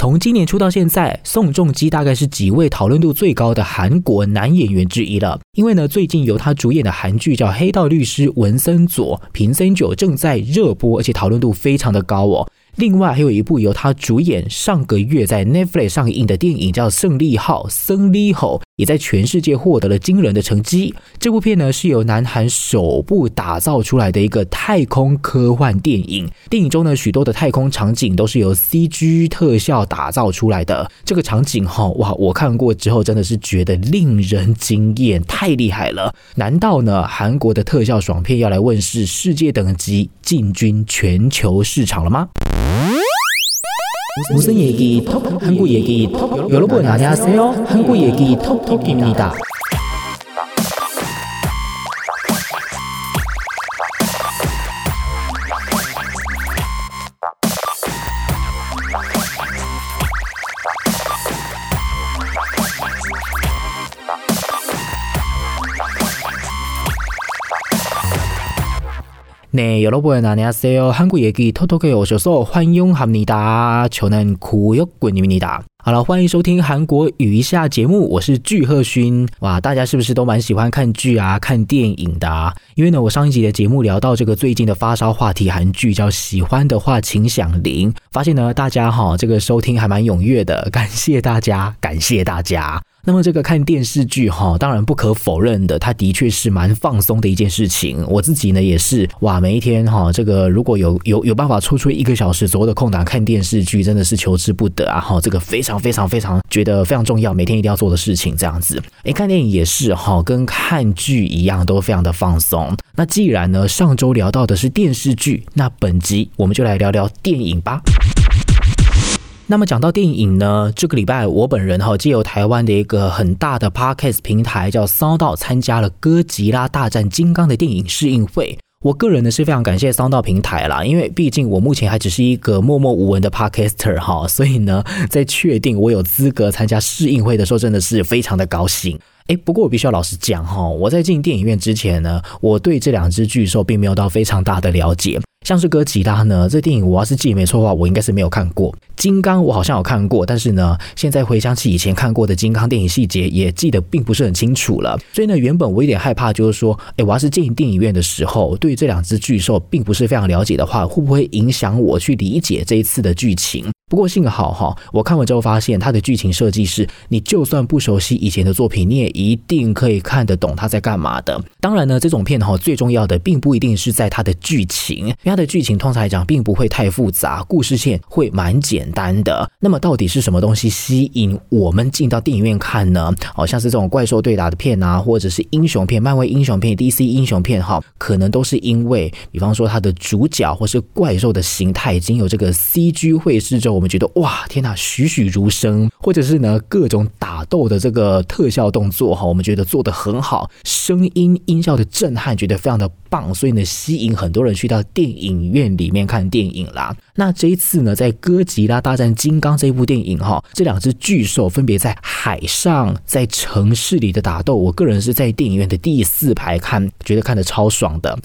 从今年初到现在，宋仲基大概是几位讨论度最高的韩国男演员之一了。因为呢，最近由他主演的韩剧叫《黑道律师文森佐平森久》正在热播，而且讨论度非常的高哦。另外还有一部由他主演，上个月在 Netflix 上映的电影叫《胜利号》，胜利号也在全世界获得了惊人的成绩。这部片呢是由南韩首部打造出来的一个太空科幻电影。电影中呢许多的太空场景都是由 CG 特效打造出来的。这个场景哈哇，我看过之后真的是觉得令人惊艳，太厉害了！难道呢韩国的特效爽片要来问世，世界等级进军全球市场了吗？ 无声얘기톡한국 얘기톡여러분 안녕하세요 한국 얘기톡톡입니다 네 여러분 안녕하세요. 한국 얘기 톡톡에 오셔서 환영합니다. 저는 구역군입니다. 好了，欢迎收听韩国语一下节目，我是具赫勋。哇，大家是不是都蛮喜欢看剧啊、看电影的啊？因为呢，我上一集的节目聊到这个最近的发烧话题韩剧叫《喜欢的话请响铃》，发现呢，大家哈这个收听还蛮踊跃的，感谢大家，感谢大家。 那么这个看电视剧哈，当然不可否认的，它的确是蛮放松的一件事情。我自己呢也是哇，每一天哈，这个如果有有有办法抽出一个小时左右的空档看电视剧，真的是求之不得啊！哈，这个非常非常非常觉得非常重要，每天一定要做的事情这样子。诶，看电影也是哈，跟看剧一样，都非常的放松。那既然呢上周聊到的是电视剧，那本集我们就来聊聊电影吧。那么讲到电影呢，这个礼拜我本人哈，借由台湾的一个很大的 Podcast 平台叫 SoundOn 参加了《哥吉拉大战金刚》的电影试映会。我个人呢是非常感谢 SoundOn 平台啦，因为毕竟我目前还只是一个默默无闻的 Podcaster 哈，所以呢，在确定我有资格参加试映会的时候，真的是非常的高兴。诶，不过我必须要老实讲哈，我在进电影院之前呢，我对这两只巨兽并没有到非常大的了解。像是哥吉拉呢，这电影我要是记没错的话，我应该是没有看过。金刚我好像有看过，但是呢，现在回想起以前看过的金刚电影细节，也记得并不是很清楚了。所以呢，原本我有点害怕，就是说，诶，我要是进电影院的时候，对于这两只巨兽并不是非常了解的话，会不会影响我去理解这一次的剧情？不过幸好哈，我看完之后发现，它的剧情设计是，你就算不熟悉以前的作品，你也一定可以看得懂它在干嘛的。当然呢，这种片哈，最重要的并不一定是在它的剧情，因为它的剧情通常来讲并不会太复杂，故事线会蛮简单的。那么到底是什么东西吸引我们进到电影院看呢？好像是这种怪兽对打的片啊，或者是英雄片、漫威英雄片、DC 英雄片哈，可能都是因为，比方说它的主角或是怪兽的形态已经有这个 CG 绘制之后。我们觉得哇，天哪，栩栩如生，或者是呢各种打斗的这个特效动作哈，我们觉得做得很好，声音音效的震撼，觉得非常的棒，所以呢吸引很多人去到电影院里面看电影啦。那这一次呢，在《哥吉拉大战金刚》这部电影哈，这两只巨兽分别在海上、在城市里的打斗，我个人是在电影院的第四排看，觉得看得超爽的。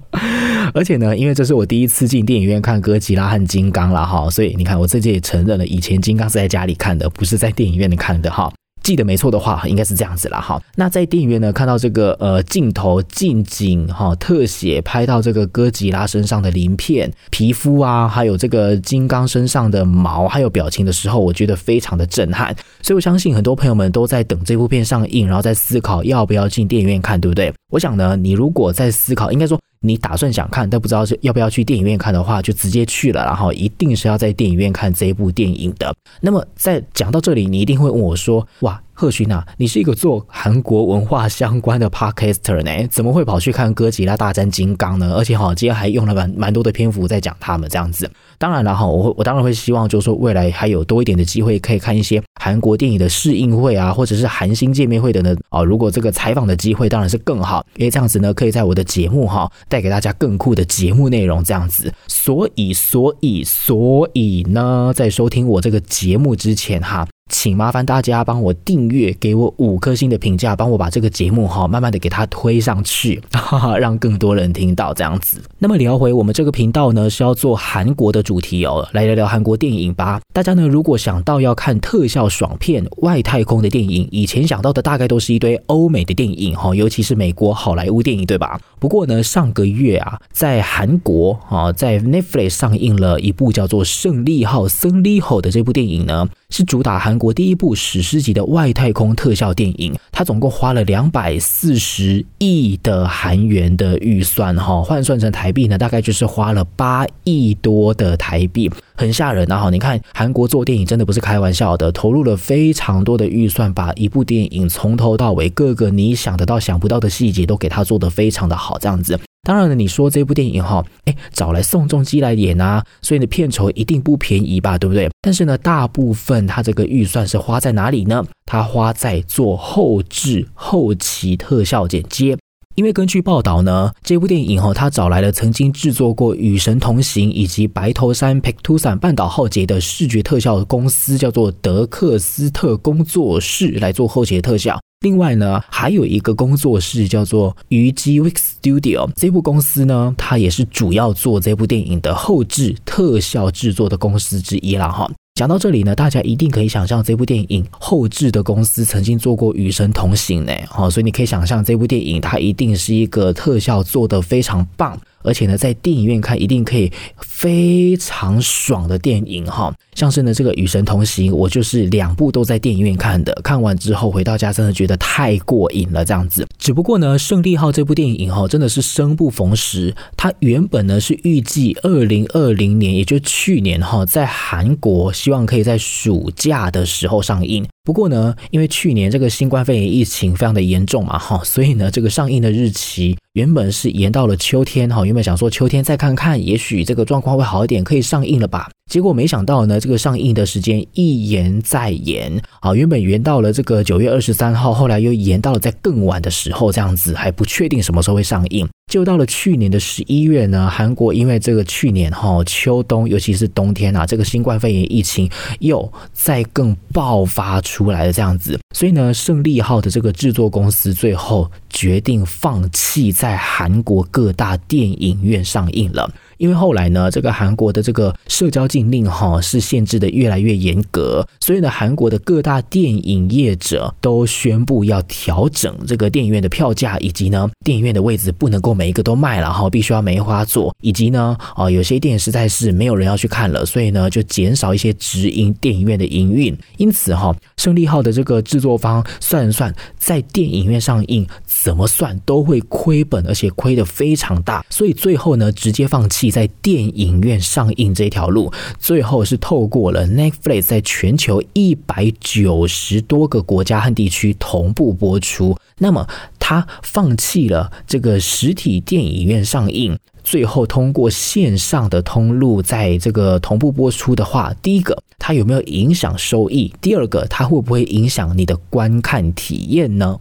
而且呢，因为这是我第一次进电影院看哥吉拉和金刚了哈，所以你看我这次也承认了，以前金刚是在家里看的，不是在电影院里看的哈。记得没错的话，应该是这样子了哈。那在电影院呢，看到这个呃镜头近景哈，特写拍到这个哥吉拉身上的鳞片、皮肤啊，还有这个金刚身上的毛，还有表情的时候，我觉得非常的震撼。所以我相信很多朋友们都在等这部片上映，然后在思考要不要进电影院看，对不对？我想呢，你如果在思考，应该说。你打算想看，但不知道是要不要去电影院看的话，就直接去了，然后一定是要在电影院看这一部电影的。那么在讲到这里，你一定会问我说：“哇。”赫勋啊，你是一个做韩国文化相关的 podcaster 呢，怎么会跑去看哥吉拉大战金刚呢？而且哈，今天还用了蛮蛮多的篇幅在讲他们这样子。当然了哈，我我当然会希望，就是说未来还有多一点的机会可以看一些韩国电影的试映会啊，或者是韩星见面会的呢。啊，如果这个采访的机会当然是更好，因为这样子呢，可以在我的节目哈带给大家更酷的节目内容这样子。所以，所以，所以呢，在收听我这个节目之前哈。请麻烦大家帮我订阅，给我五颗星的评价，帮我把这个节目哈，慢慢的给它推上去，哈哈，让更多人听到这样子。那么聊回我们这个频道呢，是要做韩国的主题哦，来聊聊韩国电影吧。大家呢，如果想到要看特效爽片、外太空的电影，以前想到的大概都是一堆欧美的电影哈，尤其是美国好莱坞电影，对吧？不过呢，上个月啊，在韩国啊，在 Netflix 上映了一部叫做《胜利号》胜利号的这部电影呢，是主打韩国第一部史诗级的外太空特效电影。它总共花了两百四十亿的韩元的预算哈，换算成台币呢，大概就是花了八亿多的台币，很吓人啊！哈，你看韩国做电影真的不是开玩笑的，投入了非常多的预算，把一部电影从头到尾各个你想得到想不到的细节都给它做得非常的好，这样子。当然了，你说这部电影哈，哎，找来宋仲基来演啊，所以呢，片酬一定不便宜吧，对不对？但是呢，大部分他这个预算是花在哪里呢？他花在做后制、后期特效剪接。因为根据报道呢，这部电影哈，他找来了曾经制作过《与神同行》以及《白头山 Paektusan 半岛浩劫》的视觉特效公司，叫做德克斯特工作室来做后期的特效。另外呢，还有一个工作室叫做虞姬 Wix Studio，这部公司呢，它也是主要做这部电影的后制特效制作的公司之一了哈。讲到这里呢，大家一定可以想象这部电影后制的公司曾经做过《与神同行》呢，好，所以你可以想象这部电影它一定是一个特效做得非常棒。而且呢，在电影院看一定可以非常爽的电影哈，像是呢这个《与神同行》，我就是两部都在电影院看的，看完之后回到家真的觉得太过瘾了这样子。只不过呢，《胜利号》这部电影哈，真的是生不逢时，它原本呢是预计二零二零年，也就去年哈，在韩国希望可以在暑假的时候上映。不过呢，因为去年这个新冠肺炎疫情非常的严重嘛哈，所以呢这个上映的日期。原本是延到了秋天哈，原本想说秋天再看看，也许这个状况会好一点，可以上映了吧？结果没想到呢，这个上映的时间一延再延，啊，原本延到了这个九月二十三号，后来又延到了在更晚的时候，这样子还不确定什么时候会上映。就到了去年的十一月呢，韩国因为这个去年哈秋冬，尤其是冬天啊，这个新冠肺炎疫情又再更爆发出来了这样子，所以呢，胜利号的这个制作公司最后决定放弃在韩国各大电影院上映了。因为后来呢，这个韩国的这个社交禁令哈是限制的越来越严格，所以呢，韩国的各大电影业者都宣布要调整这个电影院的票价，以及呢，电影院的位置不能够每一个都卖了哈，必须要梅花座，以及呢，啊，有些电影实在是没有人要去看了，所以呢，就减少一些直营电影院的营运。因此哈，胜利号的这个制作方算一算，在电影院上映怎么算都会亏本，而且亏得非常大，所以最后呢，直接放弃。在电影院上映这条路，最后是透过了 Netflix 在全球一百九十多个国家和地区同步播出。那么，他放弃了这个实体电影院上映，最后通过线上的通路在这个同步播出的话，第一个，它有没有影响收益？第二个，它会不会影响你的观看体验呢？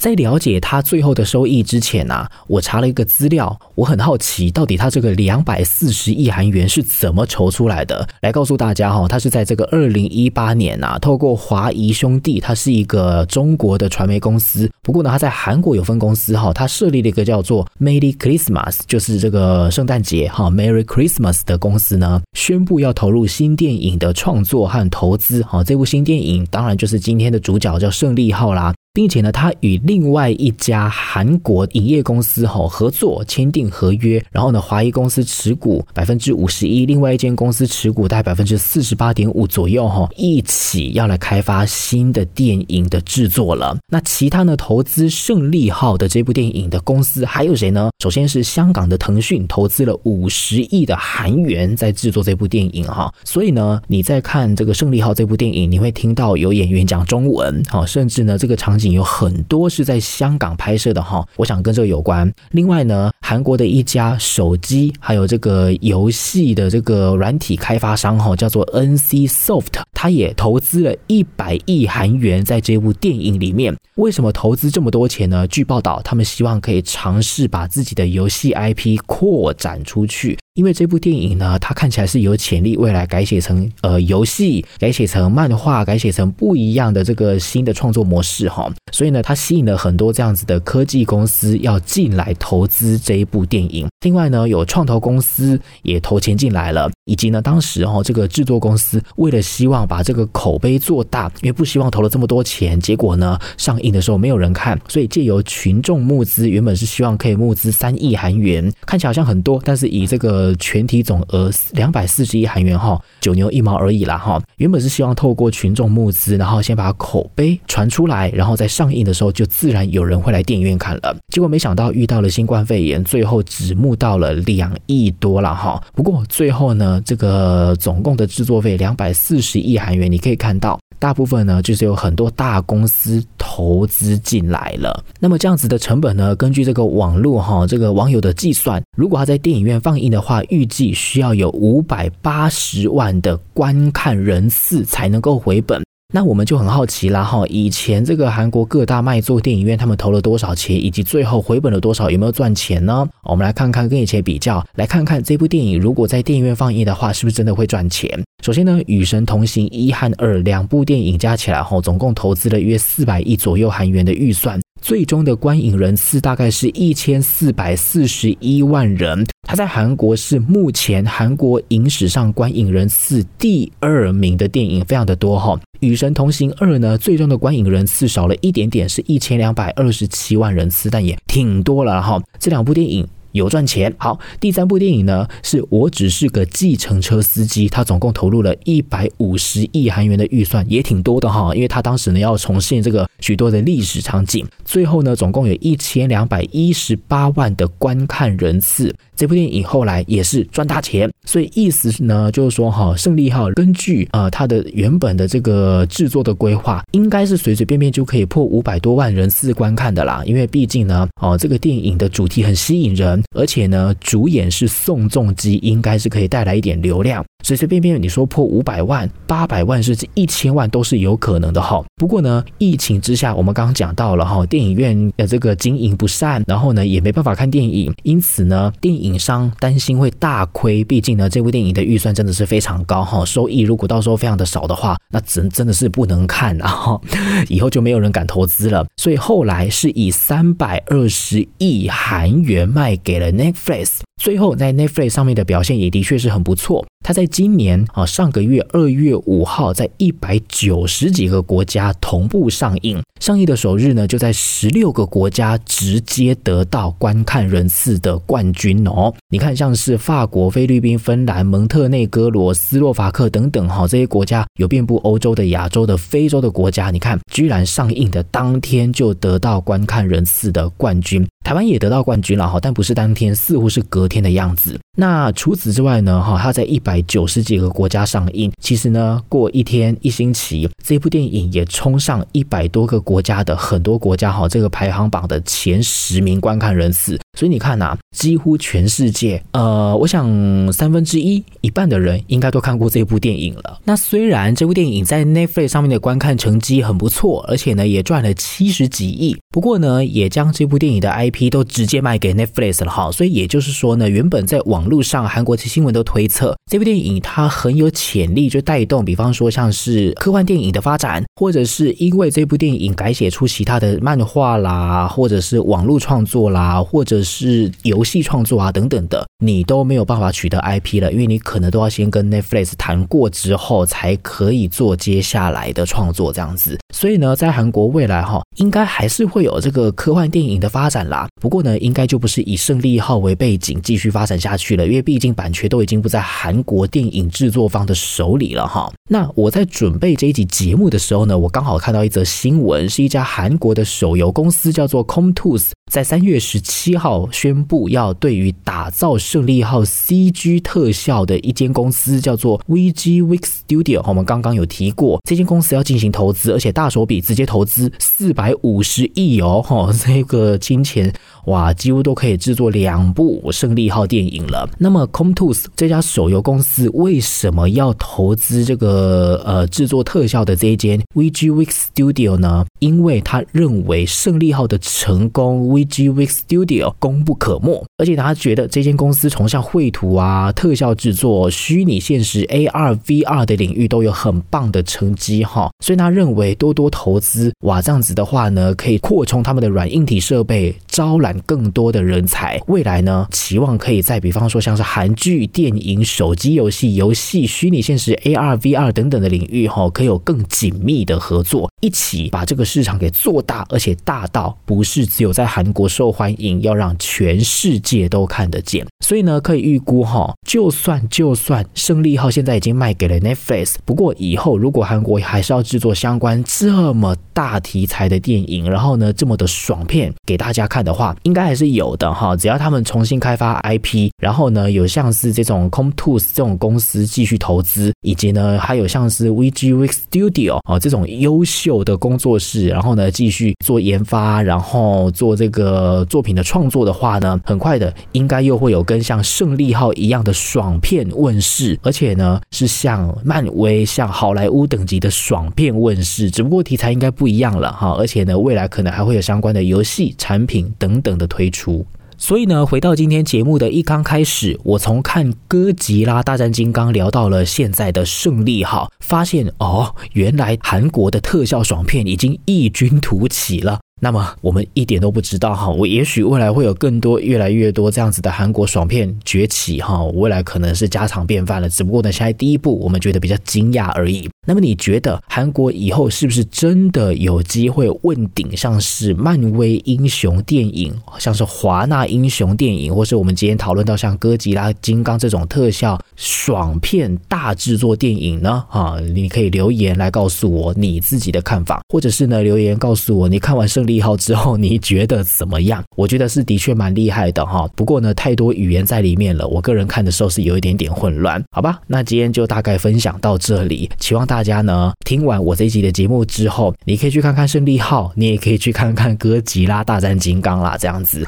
在了解他最后的收益之前呐、啊，我查了一个资料，我很好奇，到底他这个两百四十亿韩元是怎么筹出来的？来告诉大家哈，他是在这个二零一八年呐，透过华谊兄弟，他是一个中国的传媒公司，不过呢，他在韩国有分公司哈，他设立了一个叫做 Merry Christmas，就是这个圣诞节哈，Merry Christmas 的公司呢，宣布要投入新电影的创作和投资哈，这部新电影当然就是今天的主角叫胜利号啦。并且呢，他与另外一家韩国影业公司哈合作签订合约，然后呢，华谊公司持股百分之五十一，另外一间公司持股大概百分之四十八点五左右哈，一起要来开发新的电影的制作了。那其他呢，投资《胜利号》的这部电影的公司还有谁呢？首先是香港的腾讯投资了五十亿的韩元在制作这部电影哈，所以呢，你在看这个《胜利号》这部电影，你会听到有演员讲中文哈，甚至呢，这个场景有很多是在香港拍摄的哈，我想跟这个有关。另外呢，韩国的一家手机还有这个游戏的这个软体开发商哈，叫做 NC Soft，他也投资了一百亿韩元在这部电影里面。为什么投资这么多钱呢？据报道，他们希望可以尝试把自己的游戏 IP 扩展出去，因为这部电影呢，它看起来是有潜力未来改写成呃游戏，改写成漫画，改写成不一样的这个新的创作模式哈。所以呢，它吸引了很多这样子的科技公司要进来投资这一部电影。另外呢，有创投公司也投钱进来了，以及呢，当时哈这个制作公司为了希望把这个口碑做大，因为不希望投了这么多钱，结果呢上映的时候没有人看，所以借由群众募资，原本是希望可以募资三亿韩元，看起来好像很多，但是以这个呃全体总额两百四十亿韩元哈，九牛一毛而已啦哈。原本是希望透过群众募资，然后先把口碑传出来，然后在上映的时候就自然有人会来电影院看了。结果没想到遇到了新冠肺炎，最后只募到了两亿多了哈。不过最后呢，这个总共的制作费两百四十亿韩元，你可以看到，大部分呢就是有很多大公司投资进来了。那么这样子的成本呢，根据这个网络哈，这个网友的计算，如果他在电影院放映的话，预计需要有五百八十万的观看人次才能够回本。那我们就很好奇啦，哈，以前这个韩国各大卖座电影院他们投了多少钱，以及最后回本了多少，有没有赚钱呢？我们来看看跟以前比较，来看看这部电影如果在电影院放映的话，是不是真的会赚钱？首先呢，《与神同行》一和二两部电影加起来哈，总共投资了约四百亿左右韩元的预算。最终的观影人次大概是一千四百四十一万人，它在韩国是目前韩国影史上观影人次第二名的电影，非常的多哈。《与神同行二》呢，最终的观影人次少了一点点，是一千两百二十七万人次，但也挺多了哈。这两部电影。有赚钱。好，第三部电影呢，是我只是个计程车司机，他总共投入了一百五十亿韩元的预算，也挺多的哈。因为他当时呢要重现这个许多的历史场景，最后呢总共有一千两百一十八万的观看人次。这部电影后来也是赚大钱，所以意思呢就是说哈，胜利号根据呃它的原本的这个制作的规划，应该是随随便便就可以破五百多万人次观看的啦。因为毕竟呢，哦这个电影的主题很吸引人，而且呢主演是宋仲基，应该是可以带来一点流量。随随便便你说破五百万、八百万甚至一千万都是有可能的哈。不过呢，疫情之下，我们刚刚讲到了哈，电影院的这个经营不善，然后呢也没办法看电影，因此呢，电影商担心会大亏。毕竟呢，这部电影的预算真的是非常高哈，收益如果到时候非常的少的话，那真真的是不能看啊哈，以后就没有人敢投资了。所以后来是以三百二十亿韩元卖给了 Netflix。最后，在 Netflix 上面的表现也的确是很不错。它在今年啊，上个月二月五号，在一百九十几个国家同步上映。上映的首日呢，就在十六个国家直接得到观看人次的冠军哦。你看，像是法国、菲律宾、芬兰、蒙特内哥罗、斯洛伐克等等哈，这些国家有遍布欧洲的、亚洲的、非洲的国家，你看，居然上映的当天就得到观看人次的冠军。台湾也得到冠军了哈，但不是当天，似乎是隔天的样子。那除此之外呢，哈，它在一百九十几个国家上映，其实呢，过一天一星期，这部电影也冲上一百多个国家的很多国家哈，这个排行榜的前十名观看人次。所以你看呐，几乎全世界，呃，我想三分之一一半的人应该都看过这部电影了。那虽然这部电影在 Netflix 上面的观看成绩很不错，而且呢也赚了七十几亿，不过呢也将这部电影的 IP 都直接卖给 Netflix 了哈。所以也就是说呢，原本在网络上韩国的新闻都推测这部电影它很有潜力，就带动，比方说像是科幻电影的发展，或者是因为这部电影改写出其他的漫画啦，或者是网络创作啦，或者是游戏创作啊等等的，你都没有办法取得 IP 了，因为你可能都要先跟 Netflix 谈过之后，才可以做接下来的创作这样子。所以呢，在韩国未来哈，应该还是会有这个科幻电影的发展啦。不过呢，应该就不是以胜利号为背景继续发展下去了，因为毕竟版权都已经不在韩国电影制作方的手里了哈。那我在准备这一集节目的时候呢，我刚好看到一则新闻，是一家韩国的手游公司叫做 Comtus，在三月十七号。宣布要对于打造胜利号 CG 特效的一间公司叫做 VG Week Studio，我们刚刚有提过，这间公司要进行投资，而且大手笔，直接投资四百五十亿哦，哈，这个金钱哇，几乎都可以制作两部《胜利号》电影了。那么 c o m t o s 这家手游公司为什么要投资这个呃制作特效的这一间 VG Week Studio 呢？因为他认为《胜利号》的成功，VG Week Studio 功不可没，而且他觉得这间公司从像绘图啊、特效制作、虚拟现实 AR、VR 的领域都有很棒的成绩哈，所以他认为多多投资哇，这样子的话呢，可以扩充他们的软硬体设备，招揽更多的人才。未来呢，期望可以在比方说像是韩剧、电影、手机游戏、游戏、虚拟现实 AR、VR 等等的领域哈，可以有更紧密的合作，一起把这个市场给做大，而且大到不是只有在韩国受欢迎，要让全世界都看得见。所以呢，可以预估哈，就算就算胜利号现在已经卖给了 Netflix，不过以后如果韩国还是要制作相关这么大题材的电影，然后呢这么的爽片给大家看的话，应该还是有的哈。只要他们重新开发 IP，然后呢有像是这种 Comtoos 这种公司继续投资，以及呢还有像是 VGW Studio 啊这种优秀有的工作室，然后呢继续做研发，然后做这个作品的创作的话呢，很快的应该又会有跟像胜利号一样的爽片问世，而且呢是像漫威、像好莱坞等级的爽片问世，只不过题材应该不一样了哈，而且呢未来可能还会有相关的游戏产品等等的推出。所以呢，回到今天节目的一刚开始，我从看哥吉拉大战金刚聊到了现在的胜利号，发现哦，原来韩国的特效爽片已经异军突起了。那么我们一点都不知道哈，我也许未来会有更多、越来越多这样子的韩国爽片崛起哈，未来可能是家常便饭了。只不过呢，现在第一部我们觉得比较惊讶而已。那么你觉得韩国以后是不是真的有机会问鼎，像是漫威英雄电影，像是华纳英雄电影，或是我们今天讨论到像哥吉拉、金刚这种特效爽片大制作电影呢？啊，你可以留言来告诉我你自己的看法，或者是呢留言告诉我你看完胜利利号之后你觉得怎么样？我觉得是的确蛮厉害的哈。不过呢，太多语言在里面了，我个人看的时候是有一点点混乱，好吧？那今天就大概分享到这里，希望大家呢听完我这一集的节目之后，你可以去看看胜利号，你也可以去看看哥吉拉大战金刚啦，这样子。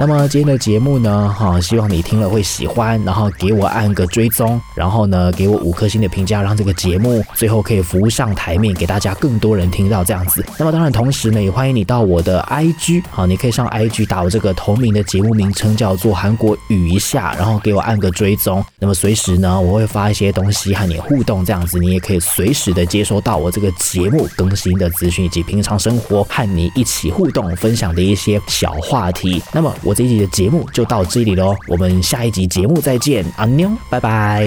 那么今天的节目呢，哈，希望你听了会喜欢，然后给我按个追踪，然后呢，给我五颗星的评价，让这个节目最后可以浮上台面，给大家更多人听到这样子。那么当然，同时呢，也欢迎你到我的 IG，好，你可以上 IG 打我这个同名的节目名称，叫做韩国语一下，然后给我按个追踪。那么随时呢，我会发一些东西和你互动，这样子你也可以随时的接收到我这个节目更新的资讯，以及平常生活和你一起互动分享的一些小话题。那么我。我这一集的节目就到这里喽，我们下一集节目再见，阿妞，拜拜。